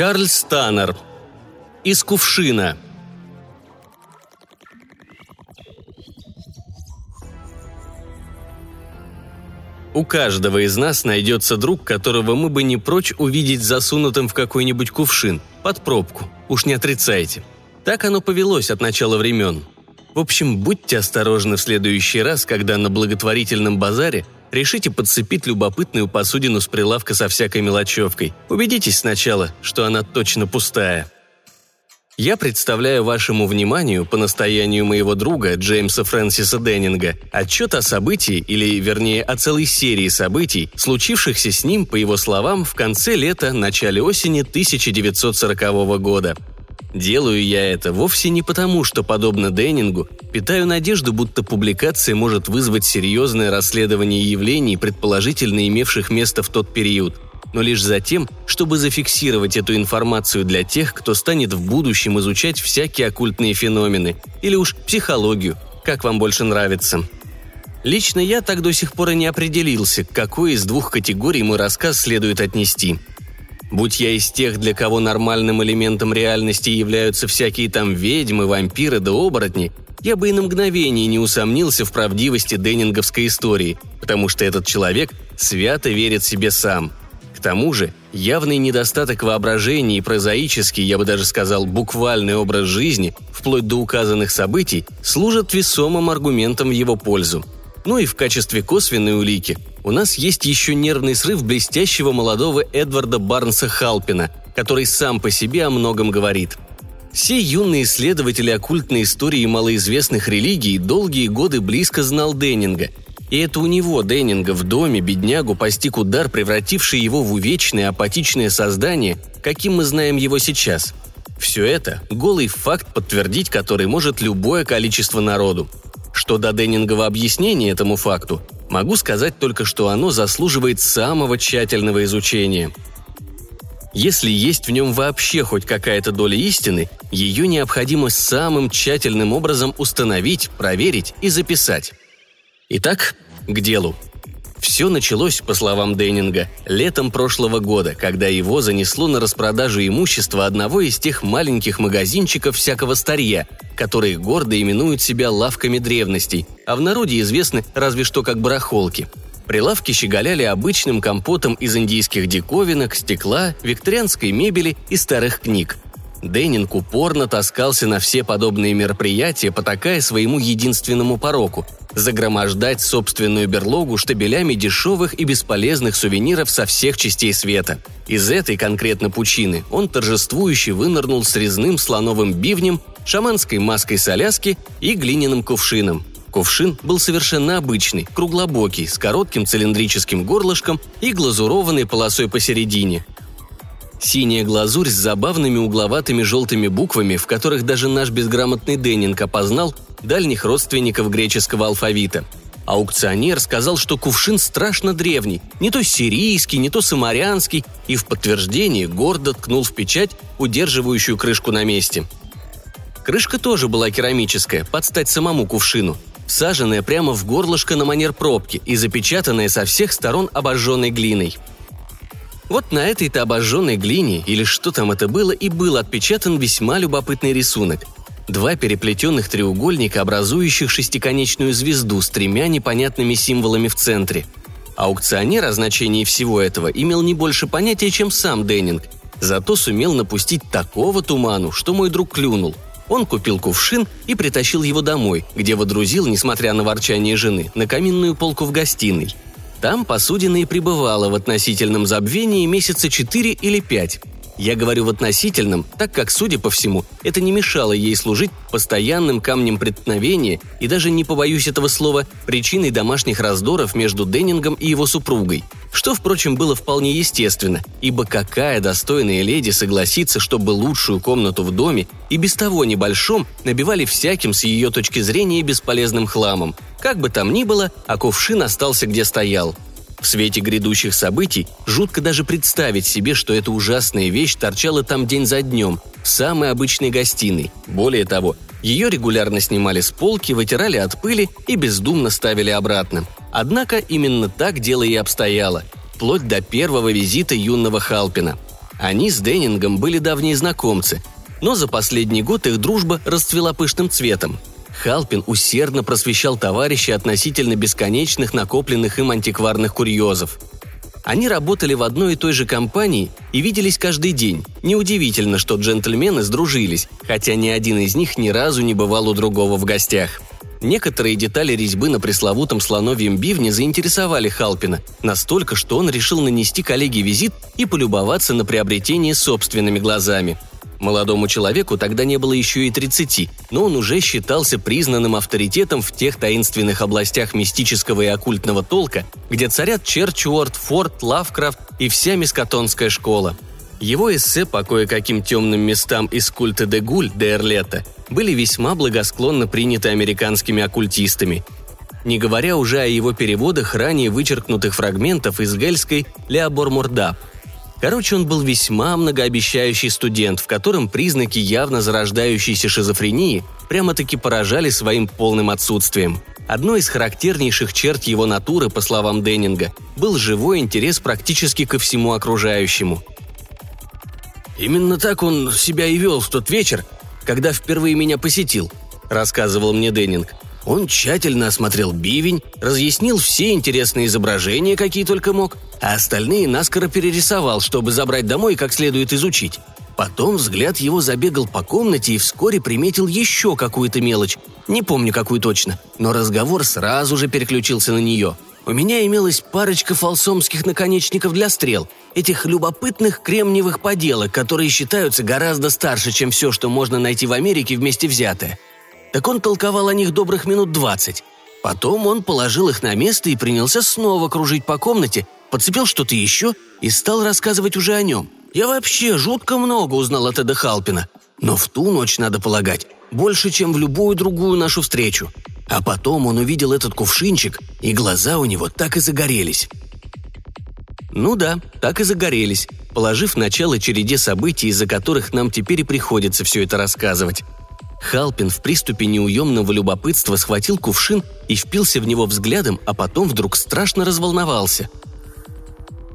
Чарльз Таннер. Из кувшина. У каждого из нас найдется друг, которого мы бы не прочь увидеть засунутым в какой-нибудь кувшин, под пробку. Уж не отрицайте. Так оно повелось от начала времен. В общем, будьте осторожны в следующий раз, когда на благотворительном базаре решите подцепить любопытную посудину с прилавка со всякой мелочевкой. Убедитесь сначала, что она точно пустая. Я представляю вашему вниманию, по настоянию моего друга Джеймса Фрэнсиса Деннинга, отчет о событии, или, вернее, о целой серии событий, случившихся с ним, по его словам, в конце лета, начале осени 1940 года. Делаю я это вовсе не потому, что, подобно Деннингу, питаю надежду, будто публикация может вызвать серьезное расследование явлений, предположительно имевших место в тот период – но лишь за тем, чтобы зафиксировать эту информацию для тех, кто станет в будущем изучать всякие оккультные феномены, или уж психологию, как вам больше нравится. Лично я так до сих пор и не определился, к какой из двух категорий мой рассказ следует отнести. Будь я из тех, для кого нормальным элементом реальности являются всякие там ведьмы, вампиры да оборотни, я бы и на мгновение не усомнился в правдивости деннинговской истории, потому что этот человек свято верит себе сам – к тому же, явный недостаток воображения и прозаический, я бы даже сказал, буквальный образ жизни, вплоть до указанных событий, служат весомым аргументом в его пользу. Ну и в качестве косвенной улики у нас есть еще нервный срыв блестящего молодого Эдварда Барнса Халпина, который сам по себе о многом говорит. Все юные исследователи оккультной истории малоизвестных религий долгие годы близко знал Деннинга и это у него, Деннинга, в доме беднягу постиг удар, превративший его в увечное апатичное создание, каким мы знаем его сейчас. Все это – голый факт, подтвердить который может любое количество народу. Что до Деннингова объяснения этому факту, могу сказать только, что оно заслуживает самого тщательного изучения. Если есть в нем вообще хоть какая-то доля истины, ее необходимо самым тщательным образом установить, проверить и записать. Итак, к делу. Все началось, по словам Деннинга, летом прошлого года, когда его занесло на распродажу имущества одного из тех маленьких магазинчиков всякого старья, которые гордо именуют себя лавками древностей, а в народе известны разве что как барахолки. Прилавки щеголяли обычным компотом из индийских диковинок, стекла, викторианской мебели и старых книг – Деннинг упорно таскался на все подобные мероприятия, потакая своему единственному пороку – загромождать собственную берлогу штабелями дешевых и бесполезных сувениров со всех частей света. Из этой конкретно пучины он торжествующе вынырнул с резным слоновым бивнем, шаманской маской соляски и глиняным кувшином. Кувшин был совершенно обычный, круглобокий, с коротким цилиндрическим горлышком и глазурованной полосой посередине – Синяя глазурь с забавными угловатыми желтыми буквами, в которых даже наш безграмотный Деннинг опознал дальних родственников греческого алфавита. Аукционер сказал, что кувшин страшно древний, не то сирийский, не то самарянский, и в подтверждение гордо ткнул в печать, удерживающую крышку на месте. Крышка тоже была керамическая, под стать самому кувшину, всаженная прямо в горлышко на манер пробки и запечатанная со всех сторон обожженной глиной – вот на этой-то обожженной глине, или что там это было, и был отпечатан весьма любопытный рисунок. Два переплетенных треугольника, образующих шестиконечную звезду с тремя непонятными символами в центре. Аукционер о значении всего этого имел не больше понятия, чем сам Деннинг, зато сумел напустить такого туману, что мой друг клюнул. Он купил кувшин и притащил его домой, где водрузил, несмотря на ворчание жены, на каминную полку в гостиной – там посудина и пребывала в относительном забвении месяца четыре или пять. Я говорю в относительном, так как, судя по всему, это не мешало ей служить постоянным камнем преткновения и даже, не побоюсь этого слова, причиной домашних раздоров между Деннингом и его супругой. Что, впрочем, было вполне естественно, ибо какая достойная леди согласится, чтобы лучшую комнату в доме и без того небольшом набивали всяким с ее точки зрения бесполезным хламом. Как бы там ни было, а кувшин остался где стоял – В свете грядущих событий жутко даже представить себе, что эта ужасная вещь торчала там день за днем, в самой обычной гостиной. Более того, ее регулярно снимали с полки, вытирали от пыли и бездумно ставили обратно. Однако именно так дело и обстояло, вплоть до первого визита юного Халпина. Они с Деннингом были давние знакомцы, но за последний год их дружба расцвела пышным цветом. Халпин усердно просвещал товарища относительно бесконечных накопленных им антикварных курьезов. Они работали в одной и той же компании и виделись каждый день. Неудивительно, что джентльмены сдружились, хотя ни один из них ни разу не бывал у другого в гостях. Некоторые детали резьбы на пресловутом слоновьем бивне заинтересовали Халпина, настолько, что он решил нанести коллеге визит и полюбоваться на приобретение собственными глазами – Молодому человеку тогда не было еще и 30, но он уже считался признанным авторитетом в тех таинственных областях мистического и оккультного толка, где царят Черчуорт, Форд, Лавкрафт и вся мискотонская школа. Его эссе по кое-каким темным местам из культа де Гуль де Эрлета были весьма благосклонно приняты американскими оккультистами, не говоря уже о его переводах ранее вычеркнутых фрагментов из гельской «Леобор Мурдаб», Короче, он был весьма многообещающий студент, в котором признаки явно зарождающейся шизофрении прямо-таки поражали своим полным отсутствием. Одной из характернейших черт его натуры, по словам Деннинга, был живой интерес практически ко всему окружающему. «Именно так он себя и вел в тот вечер, когда впервые меня посетил», – рассказывал мне Деннинг. Он тщательно осмотрел бивень, разъяснил все интересные изображения, какие только мог, а остальные наскоро перерисовал, чтобы забрать домой и как следует изучить. Потом взгляд его забегал по комнате и вскоре приметил еще какую-то мелочь. Не помню, какую точно, но разговор сразу же переключился на нее. У меня имелась парочка фалсомских наконечников для стрел, этих любопытных кремниевых поделок, которые считаются гораздо старше, чем все, что можно найти в Америке вместе взятое – так он толковал о них добрых минут двадцать. Потом он положил их на место и принялся снова кружить по комнате, подцепил что-то еще и стал рассказывать уже о нем. Я вообще жутко много узнал от Эда Халпина. Но в ту ночь, надо полагать, больше, чем в любую другую нашу встречу. А потом он увидел этот кувшинчик, и глаза у него так и загорелись. Ну да, так и загорелись, положив начало череде событий, из-за которых нам теперь и приходится все это рассказывать. Халпин в приступе неуемного любопытства схватил кувшин и впился в него взглядом, а потом вдруг страшно разволновался.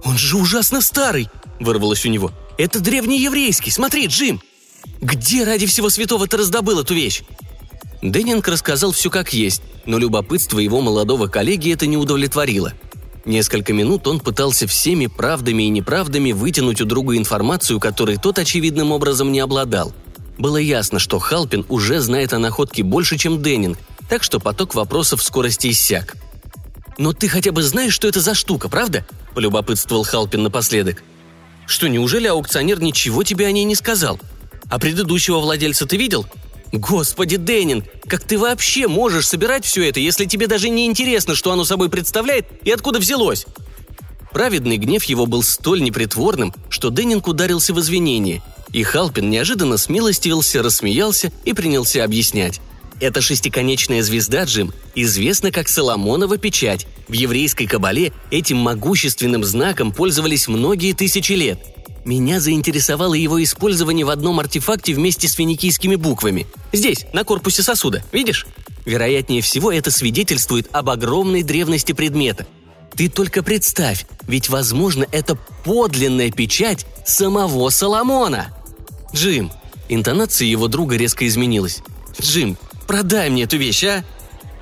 «Он же ужасно старый!» – вырвалось у него. «Это древнееврейский! Смотри, Джим! Где ради всего святого ты раздобыл эту вещь?» Деннинг рассказал все как есть, но любопытство его молодого коллеги это не удовлетворило. Несколько минут он пытался всеми правдами и неправдами вытянуть у друга информацию, которой тот очевидным образом не обладал – было ясно, что Халпин уже знает о находке больше, чем Деннинг, так что поток вопросов в скорости иссяк. «Но ты хотя бы знаешь, что это за штука, правда?» – полюбопытствовал Халпин напоследок. «Что, неужели аукционер ничего тебе о ней не сказал? А предыдущего владельца ты видел?» «Господи, Деннинг, как ты вообще можешь собирать все это, если тебе даже не интересно, что оно собой представляет и откуда взялось?» Праведный гнев его был столь непритворным, что Деннинг ударился в извинение – и Халпин неожиданно смилостивился, рассмеялся и принялся объяснять. Эта шестиконечная звезда, Джим, известна как Соломонова печать. В еврейской кабале этим могущественным знаком пользовались многие тысячи лет. Меня заинтересовало его использование в одном артефакте вместе с финикийскими буквами. Здесь, на корпусе сосуда, видишь? Вероятнее всего, это свидетельствует об огромной древности предмета. Ты только представь, ведь, возможно, это подлинная печать самого Соломона. «Джим!» Интонация его друга резко изменилась. «Джим, продай мне эту вещь, а?»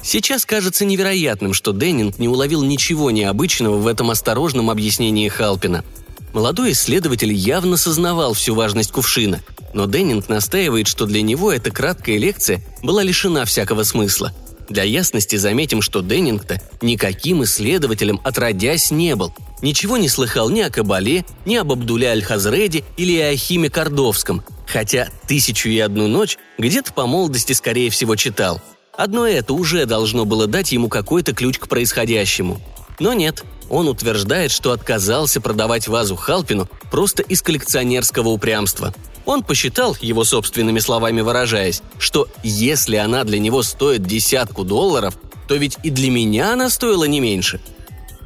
Сейчас кажется невероятным, что Деннинг не уловил ничего необычного в этом осторожном объяснении Халпина. Молодой исследователь явно сознавал всю важность кувшина, но Деннинг настаивает, что для него эта краткая лекция была лишена всякого смысла. Для ясности заметим, что Деннинг-то никаким исследователем отродясь не был, ничего не слыхал ни о Кабале, ни об Абдуле Аль-Хазреде или Ахиме Кордовском, хотя «Тысячу и одну ночь» где-то по молодости, скорее всего, читал. Одно это уже должно было дать ему какой-то ключ к происходящему. Но нет, он утверждает, что отказался продавать вазу Халпину просто из коллекционерского упрямства. Он посчитал, его собственными словами выражаясь, что если она для него стоит десятку долларов, то ведь и для меня она стоила не меньше –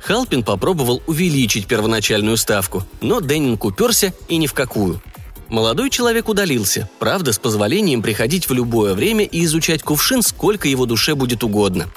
Халпин попробовал увеличить первоначальную ставку, но Деннинг уперся и ни в какую. Молодой человек удалился, правда, с позволением приходить в любое время и изучать кувшин, сколько его душе будет угодно.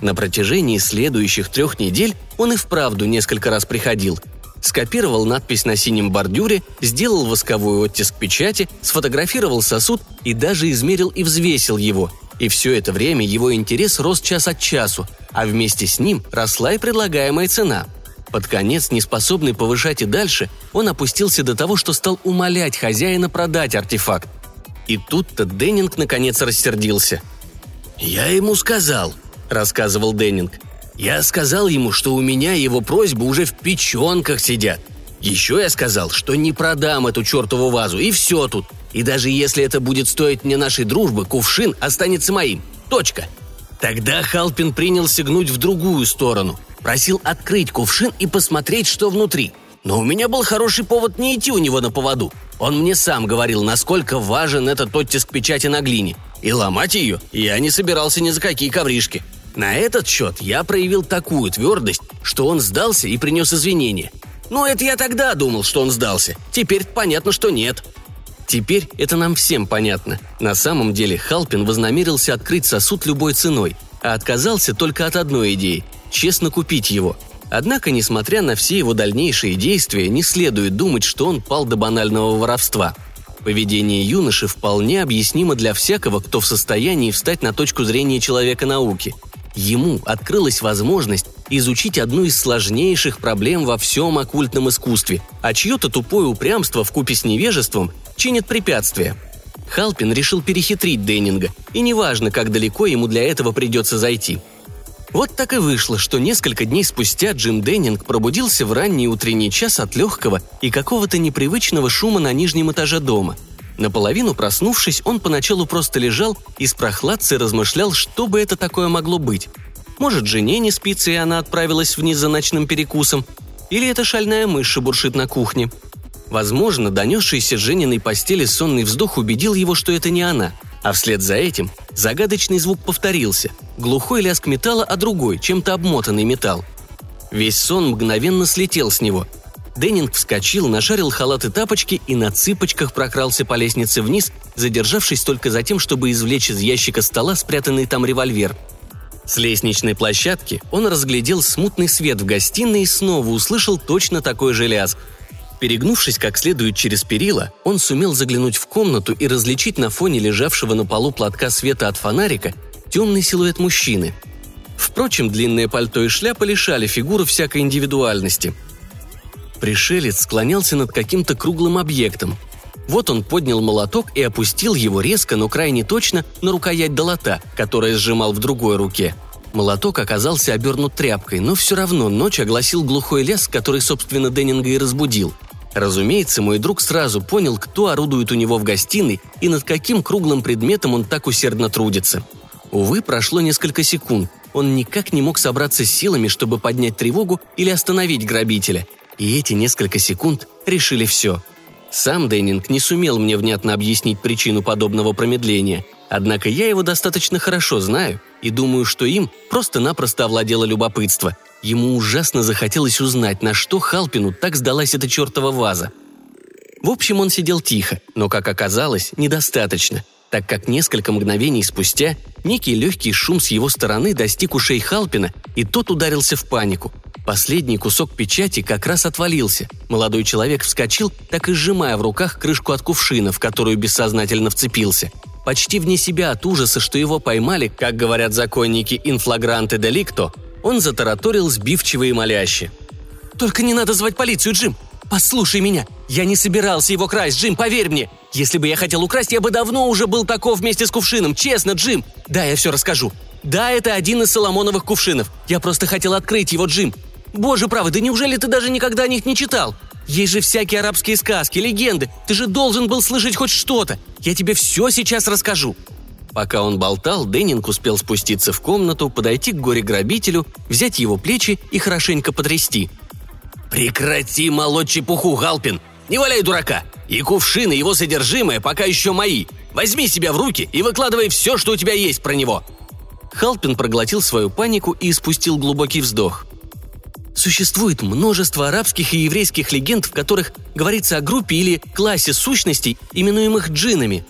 На протяжении следующих трех недель он и вправду несколько раз приходил. Скопировал надпись на синем бордюре, сделал восковой оттиск печати, сфотографировал сосуд и даже измерил и взвесил его. И все это время его интерес рос час от часу, а вместе с ним росла и предлагаемая цена – под конец, неспособный повышать и дальше, он опустился до того, что стал умолять хозяина продать артефакт. И тут-то Деннинг наконец рассердился. «Я ему сказал», — рассказывал Деннинг. «Я сказал ему, что у меня его просьбы уже в печенках сидят. Еще я сказал, что не продам эту чертову вазу, и все тут. И даже если это будет стоить мне нашей дружбы, кувшин останется моим. Точка». Тогда Халпин принялся гнуть в другую сторону. Просил открыть кувшин и посмотреть, что внутри. Но у меня был хороший повод не идти у него на поводу. Он мне сам говорил, насколько важен этот оттиск печати на глине. И ломать ее я не собирался ни за какие ковришки. На этот счет я проявил такую твердость, что он сдался и принес извинения. Ну, это я тогда думал, что он сдался. Теперь понятно, что нет. Теперь это нам всем понятно. На самом деле Халпин вознамерился открыть сосуд любой ценой, а отказался только от одной идеи честно купить его. Однако, несмотря на все его дальнейшие действия, не следует думать, что он пал до банального воровства. Поведение юноши вполне объяснимо для всякого, кто в состоянии встать на точку зрения человека науки. Ему открылась возможность изучить одну из сложнейших проблем во всем оккультном искусстве, а чье-то тупое упрямство в купе с невежеством чинит препятствия. Халпин решил перехитрить Деннинга, и неважно, как далеко ему для этого придется зайти – вот так и вышло, что несколько дней спустя Джим Деннинг пробудился в ранний утренний час от легкого и какого-то непривычного шума на нижнем этаже дома. Наполовину проснувшись, он поначалу просто лежал и с прохладцей размышлял, что бы это такое могло быть. Может, жене не спится, и она отправилась вниз за ночным перекусом? Или эта шальная мышь шебуршит на кухне? Возможно, донесшийся Жениной постели сонный вздох убедил его, что это не она – а вслед за этим загадочный звук повторился. Глухой лязг металла, а другой, чем-то обмотанный металл. Весь сон мгновенно слетел с него. Деннинг вскочил, нашарил халат и тапочки и на цыпочках прокрался по лестнице вниз, задержавшись только за тем, чтобы извлечь из ящика стола спрятанный там револьвер. С лестничной площадки он разглядел смутный свет в гостиной и снова услышал точно такой же лязг – Перегнувшись как следует через перила, он сумел заглянуть в комнату и различить на фоне лежавшего на полу платка света от фонарика темный силуэт мужчины. Впрочем, длинное пальто и шляпа лишали фигуры всякой индивидуальности. Пришелец склонялся над каким-то круглым объектом. Вот он поднял молоток и опустил его резко, но крайне точно на рукоять долота, которая сжимал в другой руке. Молоток оказался обернут тряпкой, но все равно ночь огласил глухой лес, который, собственно, Деннинга и разбудил – Разумеется, мой друг сразу понял, кто орудует у него в гостиной и над каким круглым предметом он так усердно трудится. Увы, прошло несколько секунд. Он никак не мог собраться с силами, чтобы поднять тревогу или остановить грабителя. И эти несколько секунд решили все. Сам Деннинг не сумел мне внятно объяснить причину подобного промедления. Однако я его достаточно хорошо знаю и думаю, что им просто-напросто овладело любопытство – Ему ужасно захотелось узнать, на что Халпину так сдалась эта чертова ваза. В общем, он сидел тихо, но, как оказалось, недостаточно, так как несколько мгновений спустя некий легкий шум с его стороны достиг ушей Халпина, и тот ударился в панику. Последний кусок печати как раз отвалился. Молодой человек вскочил, так и сжимая в руках крышку от кувшина, в которую бессознательно вцепился. Почти вне себя от ужаса, что его поймали, как говорят законники инфлагранты деликто, он затараторил сбивчиво и моляще. «Только не надо звать полицию, Джим! Послушай меня! Я не собирался его красть, Джим, поверь мне! Если бы я хотел украсть, я бы давно уже был таков вместе с кувшином, честно, Джим! Да, я все расскажу. Да, это один из Соломоновых кувшинов. Я просто хотел открыть его, Джим. Боже правый, да неужели ты даже никогда о них не читал? Есть же всякие арабские сказки, легенды. Ты же должен был слышать хоть что-то. Я тебе все сейчас расскажу. Пока он болтал, Деннинг успел спуститься в комнату, подойти к горе-грабителю, взять его плечи и хорошенько потрясти. «Прекрати молоть чепуху, Галпин! Не валяй дурака! И кувшины, его содержимое пока еще мои! Возьми себя в руки и выкладывай все, что у тебя есть про него!» Халпин проглотил свою панику и испустил глубокий вздох. Существует множество арабских и еврейских легенд, в которых говорится о группе или классе сущностей, именуемых джинами.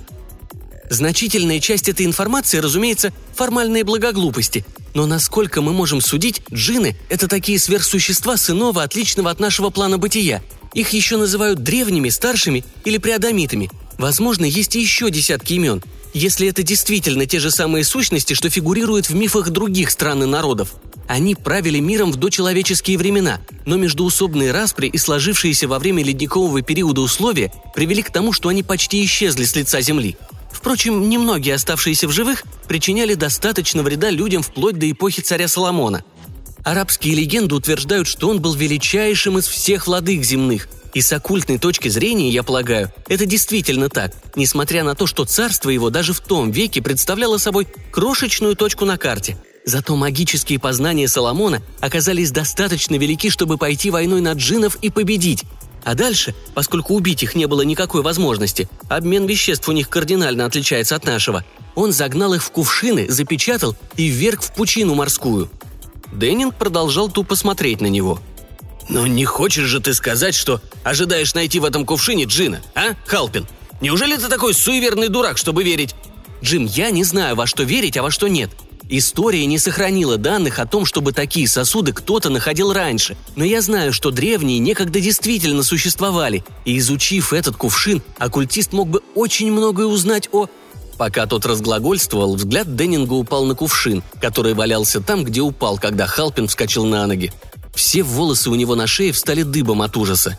Значительная часть этой информации, разумеется, формальные благоглупости. Но насколько мы можем судить, джины – это такие сверхсущества с иного, отличного от нашего плана бытия. Их еще называют древними, старшими или преадамитами. Возможно, есть еще десятки имен, если это действительно те же самые сущности, что фигурируют в мифах других стран и народов. Они правили миром в дочеловеческие времена, но междуусобные распри и сложившиеся во время ледникового периода условия привели к тому, что они почти исчезли с лица Земли. Впрочем, немногие оставшиеся в живых причиняли достаточно вреда людям вплоть до эпохи царя Соломона. Арабские легенды утверждают, что он был величайшим из всех владык земных, и с оккультной точки зрения, я полагаю, это действительно так, несмотря на то, что царство его даже в том веке представляло собой крошечную точку на карте. Зато магические познания Соломона оказались достаточно велики, чтобы пойти войной на джинов и победить, а дальше, поскольку убить их не было никакой возможности, обмен веществ у них кардинально отличается от нашего, он загнал их в кувшины, запечатал и вверг в пучину морскую. Деннинг продолжал тупо смотреть на него. «Ну не хочешь же ты сказать, что ожидаешь найти в этом кувшине Джина, а, Халпин? Неужели ты такой суеверный дурак, чтобы верить?» «Джим, я не знаю, во что верить, а во что нет. История не сохранила данных о том, чтобы такие сосуды кто-то находил раньше, но я знаю, что древние некогда действительно существовали, и изучив этот кувшин, оккультист мог бы очень многое узнать о... Пока тот разглагольствовал, взгляд Деннинга упал на кувшин, который валялся там, где упал, когда Халпин вскочил на ноги. Все волосы у него на шее встали дыбом от ужаса.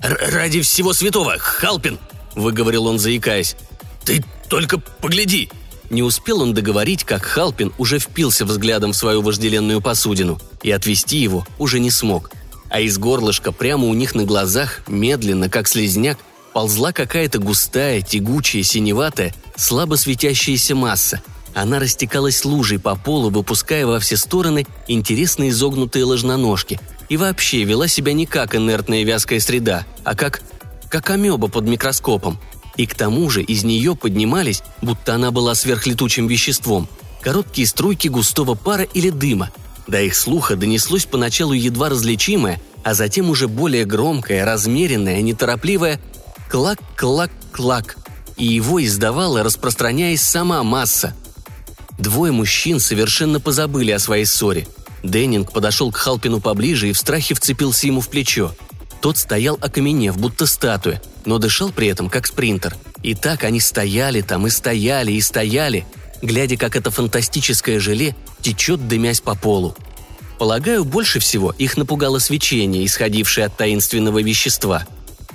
«Ради всего святого, Халпин!» – выговорил он, заикаясь. «Ты только погляди! Не успел он договорить, как Халпин уже впился взглядом в свою вожделенную посудину, и отвести его уже не смог. А из горлышка прямо у них на глазах, медленно, как слезняк, ползла какая-то густая, тягучая, синеватая, слабо светящаяся масса. Она растекалась лужей по полу, выпуская во все стороны интересные изогнутые ложноножки, и вообще вела себя не как инертная вязкая среда, а как... как амеба под микроскопом – и к тому же из нее поднимались, будто она была сверхлетучим веществом, короткие струйки густого пара или дыма. До их слуха донеслось поначалу едва различимое, а затем уже более громкое, размеренное, неторопливое «клак-клак-клак», и его издавала, распространяясь сама масса. Двое мужчин совершенно позабыли о своей ссоре. Деннинг подошел к Халпину поближе и в страхе вцепился ему в плечо – тот стоял окаменев, будто статуя, но дышал при этом как спринтер. И так они стояли там и стояли и стояли, глядя, как это фантастическое желе течет, дымясь по полу. Полагаю, больше всего их напугало свечение, исходившее от таинственного вещества.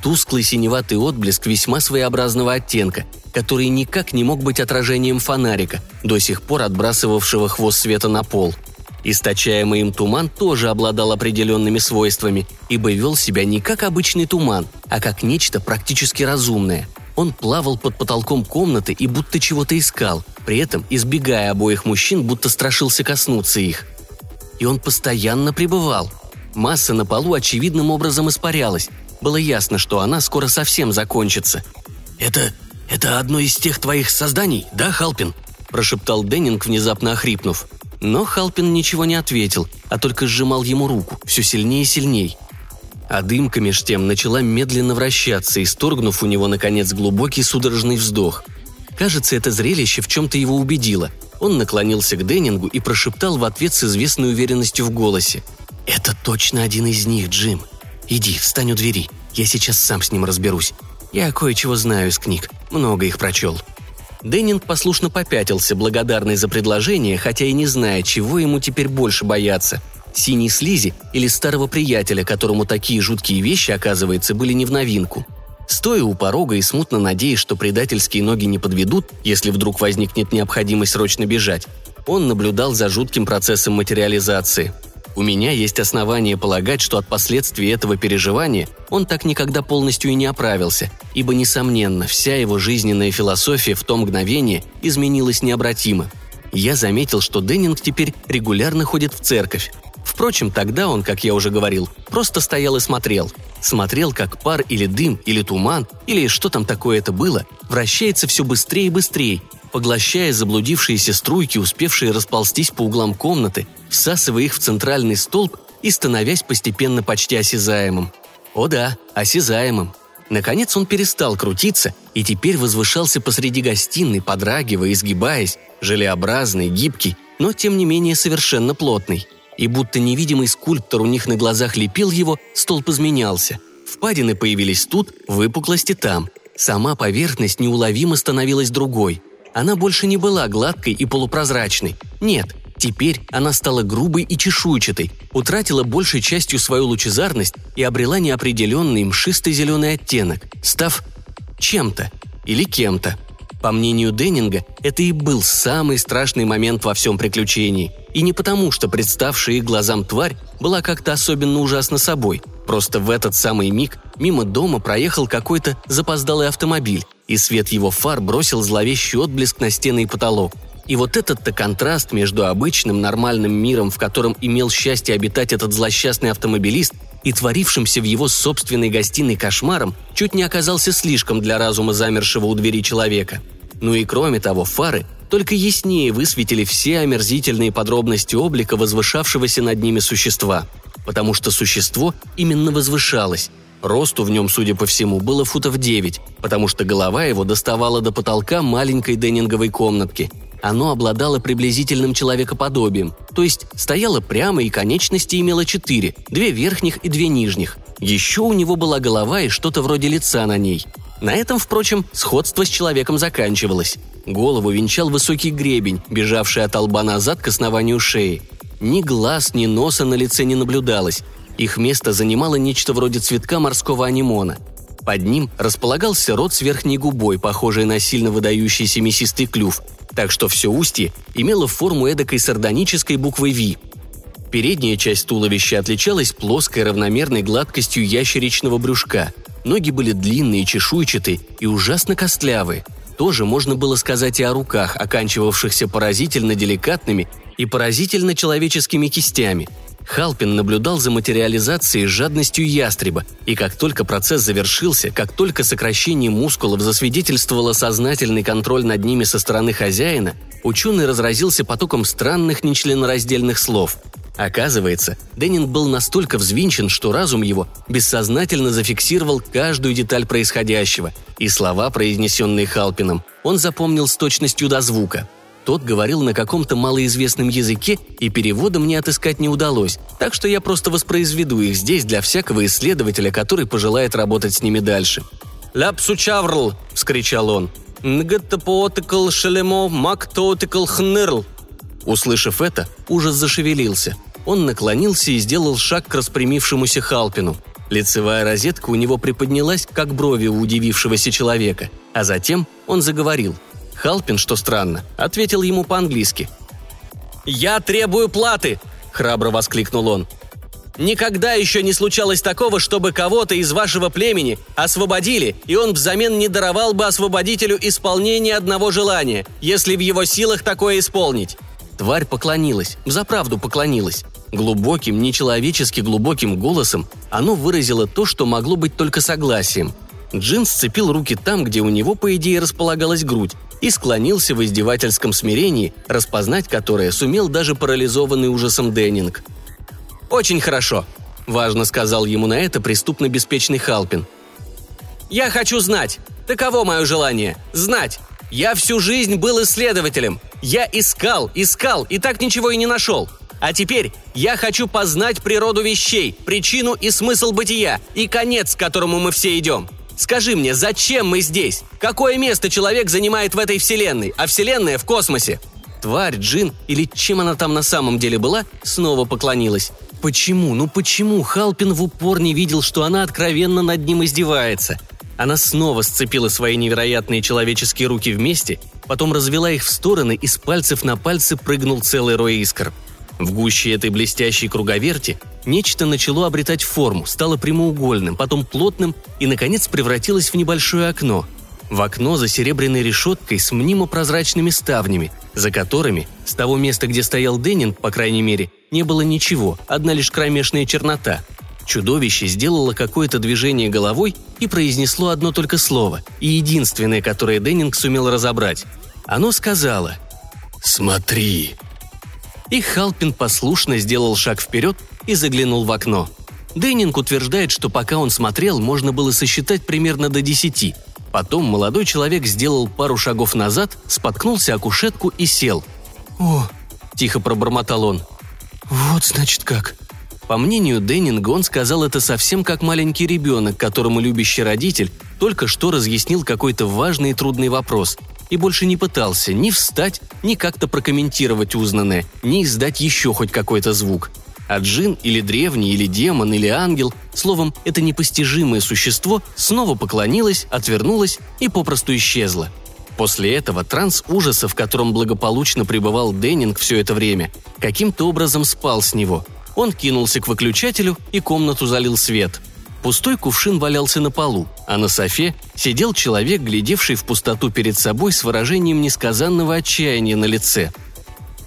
Тусклый синеватый отблеск весьма своеобразного оттенка, который никак не мог быть отражением фонарика, до сих пор отбрасывавшего хвост света на пол – Источаемый им туман тоже обладал определенными свойствами, ибо вел себя не как обычный туман, а как нечто практически разумное. Он плавал под потолком комнаты и будто чего-то искал, при этом избегая обоих мужчин, будто страшился коснуться их. И он постоянно пребывал. Масса на полу очевидным образом испарялась. Было ясно, что она скоро совсем закончится. «Это... это одно из тех твоих созданий, да, Халпин?» – прошептал Деннинг, внезапно охрипнув. Но Халпин ничего не ответил, а только сжимал ему руку, все сильнее и сильней. А дымка меж тем начала медленно вращаться, исторгнув у него, наконец, глубокий судорожный вздох. Кажется, это зрелище в чем-то его убедило. Он наклонился к Деннингу и прошептал в ответ с известной уверенностью в голосе. «Это точно один из них, Джим. Иди, встань у двери. Я сейчас сам с ним разберусь. Я кое-чего знаю из книг. Много их прочел». Деннинг послушно попятился, благодарный за предложение, хотя и не зная, чего ему теперь больше бояться – синей слизи или старого приятеля, которому такие жуткие вещи, оказывается, были не в новинку. Стоя у порога и смутно надеясь, что предательские ноги не подведут, если вдруг возникнет необходимость срочно бежать, он наблюдал за жутким процессом материализации – у меня есть основания полагать, что от последствий этого переживания он так никогда полностью и не оправился, ибо, несомненно, вся его жизненная философия в то мгновение изменилась необратимо. Я заметил, что Деннинг теперь регулярно ходит в церковь. Впрочем, тогда он, как я уже говорил, просто стоял и смотрел. Смотрел, как пар или дым, или туман, или что там такое это было, вращается все быстрее и быстрее, поглощая заблудившиеся струйки, успевшие расползтись по углам комнаты, всасывая их в центральный столб и становясь постепенно почти осязаемым. О да, осязаемым. Наконец он перестал крутиться и теперь возвышался посреди гостиной, подрагивая, изгибаясь, желеобразный, гибкий, но тем не менее совершенно плотный. И будто невидимый скульптор у них на глазах лепил его, столб изменялся. Впадины появились тут, выпуклости там. Сама поверхность неуловимо становилась другой. Она больше не была гладкой и полупрозрачной. Нет, Теперь она стала грубой и чешуйчатой, утратила большей частью свою лучезарность и обрела неопределенный мшистый зеленый оттенок, став чем-то или кем-то. По мнению Деннинга, это и был самый страшный момент во всем приключении. И не потому, что представшая их глазам тварь была как-то особенно ужасна собой. Просто в этот самый миг мимо дома проехал какой-то запоздалый автомобиль, и свет его фар бросил зловещий отблеск на стены и потолок. И вот этот-то контраст между обычным нормальным миром, в котором имел счастье обитать этот злосчастный автомобилист, и творившимся в его собственной гостиной кошмаром, чуть не оказался слишком для разума замершего у двери человека. Ну и кроме того, фары только яснее высветили все омерзительные подробности облика возвышавшегося над ними существа. Потому что существо именно возвышалось, Росту в нем, судя по всему, было футов девять, потому что голова его доставала до потолка маленькой деннинговой комнатки, оно обладало приблизительным человекоподобием, то есть стояло прямо и конечности имело четыре, две верхних и две нижних. Еще у него была голова и что-то вроде лица на ней. На этом, впрочем, сходство с человеком заканчивалось. Голову венчал высокий гребень, бежавший от лба назад к основанию шеи. Ни глаз, ни носа на лице не наблюдалось. Их место занимало нечто вроде цветка морского анимона. Под ним располагался рот с верхней губой, похожий на сильно выдающийся мясистый клюв, так что все устье имело форму эдакой сардонической буквы «Ви». Передняя часть туловища отличалась плоской равномерной гладкостью ящеричного брюшка. Ноги были длинные, чешуйчатые и ужасно костлявые. Тоже можно было сказать и о руках, оканчивавшихся поразительно деликатными и поразительно человеческими кистями – Халпин наблюдал за материализацией жадностью ястреба, и как только процесс завершился, как только сокращение мускулов засвидетельствовало сознательный контроль над ними со стороны хозяина, ученый разразился потоком странных нечленораздельных слов. Оказывается, Деннинг был настолько взвинчен, что разум его бессознательно зафиксировал каждую деталь происходящего, и слова, произнесенные Халпином, он запомнил с точностью до звука – тот говорил на каком-то малоизвестном языке, и перевода мне отыскать не удалось, так что я просто воспроизведу их здесь для всякого исследователя, который пожелает работать с ними дальше. «Ляпсучаврл!» – вскричал он. «Нгаттапоотыкл шелемо мактоотыкл хнырл!» Услышав это, ужас зашевелился. Он наклонился и сделал шаг к распрямившемуся Халпину. Лицевая розетка у него приподнялась, как брови у удивившегося человека, а затем он заговорил – Халпин, что странно, ответил ему по-английски. «Я требую платы!» – храбро воскликнул он. Никогда еще не случалось такого, чтобы кого-то из вашего племени освободили, и он взамен не даровал бы освободителю исполнение одного желания, если в его силах такое исполнить. Тварь поклонилась, взаправду поклонилась. Глубоким, нечеловечески глубоким голосом оно выразило то, что могло быть только согласием. Джин сцепил руки там, где у него, по идее, располагалась грудь, и склонился в издевательском смирении, распознать которое сумел даже парализованный ужасом Деннинг. «Очень хорошо», – важно сказал ему на это преступно беспечный Халпин. «Я хочу знать. Таково мое желание. Знать. Я всю жизнь был исследователем. Я искал, искал и так ничего и не нашел. А теперь я хочу познать природу вещей, причину и смысл бытия, и конец, к которому мы все идем. Скажи мне, зачем мы здесь? Какое место человек занимает в этой вселенной, а вселенная в космосе?» Тварь, джин или чем она там на самом деле была, снова поклонилась. Почему, ну почему Халпин в упор не видел, что она откровенно над ним издевается? Она снова сцепила свои невероятные человеческие руки вместе, потом развела их в стороны, и с пальцев на пальцы прыгнул целый рой искр – в гуще этой блестящей круговерти нечто начало обретать форму, стало прямоугольным, потом плотным и, наконец, превратилось в небольшое окно. В окно за серебряной решеткой с мнимо-прозрачными ставнями, за которыми, с того места, где стоял Деннинг, по крайней мере, не было ничего, одна лишь кромешная чернота. Чудовище сделало какое-то движение головой и произнесло одно только слово, и единственное, которое Деннинг сумел разобрать. Оно сказала «Смотри!» И Халпин послушно сделал шаг вперед, и заглянул в окно. Деннинг утверждает, что пока он смотрел, можно было сосчитать примерно до десяти. Потом молодой человек сделал пару шагов назад, споткнулся о кушетку и сел. «О!» – тихо пробормотал он. «Вот, значит, как!» По мнению Деннинга, он сказал это совсем как маленький ребенок, которому любящий родитель только что разъяснил какой-то важный и трудный вопрос, и больше не пытался ни встать, ни как-то прокомментировать узнанное, ни издать еще хоть какой-то звук. А джин или древний, или демон, или ангел, словом, это непостижимое существо снова поклонилось, отвернулось и попросту исчезло. После этого транс ужаса, в котором благополучно пребывал Деннинг все это время, каким-то образом спал с него – он кинулся к выключателю и комнату залил свет. Пустой кувшин валялся на полу, а на софе сидел человек, глядевший в пустоту перед собой с выражением несказанного отчаяния на лице.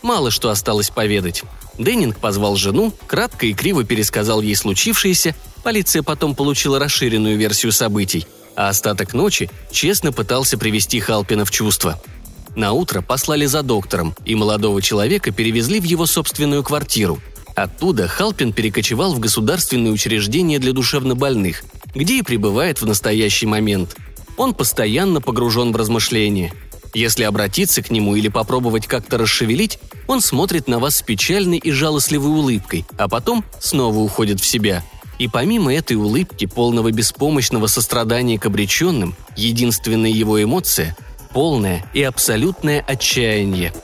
Мало что осталось поведать. Деннинг позвал жену, кратко и криво пересказал ей случившееся, полиция потом получила расширенную версию событий, а остаток ночи честно пытался привести Халпина в чувство. На утро послали за доктором, и молодого человека перевезли в его собственную квартиру – Оттуда Халпин перекочевал в государственное учреждение для душевнобольных, где и пребывает в настоящий момент. Он постоянно погружен в размышления. Если обратиться к нему или попробовать как-то расшевелить, он смотрит на вас с печальной и жалостливой улыбкой, а потом снова уходит в себя. И помимо этой улыбки, полного беспомощного сострадания к обреченным, единственная его эмоция – полное и абсолютное отчаяние –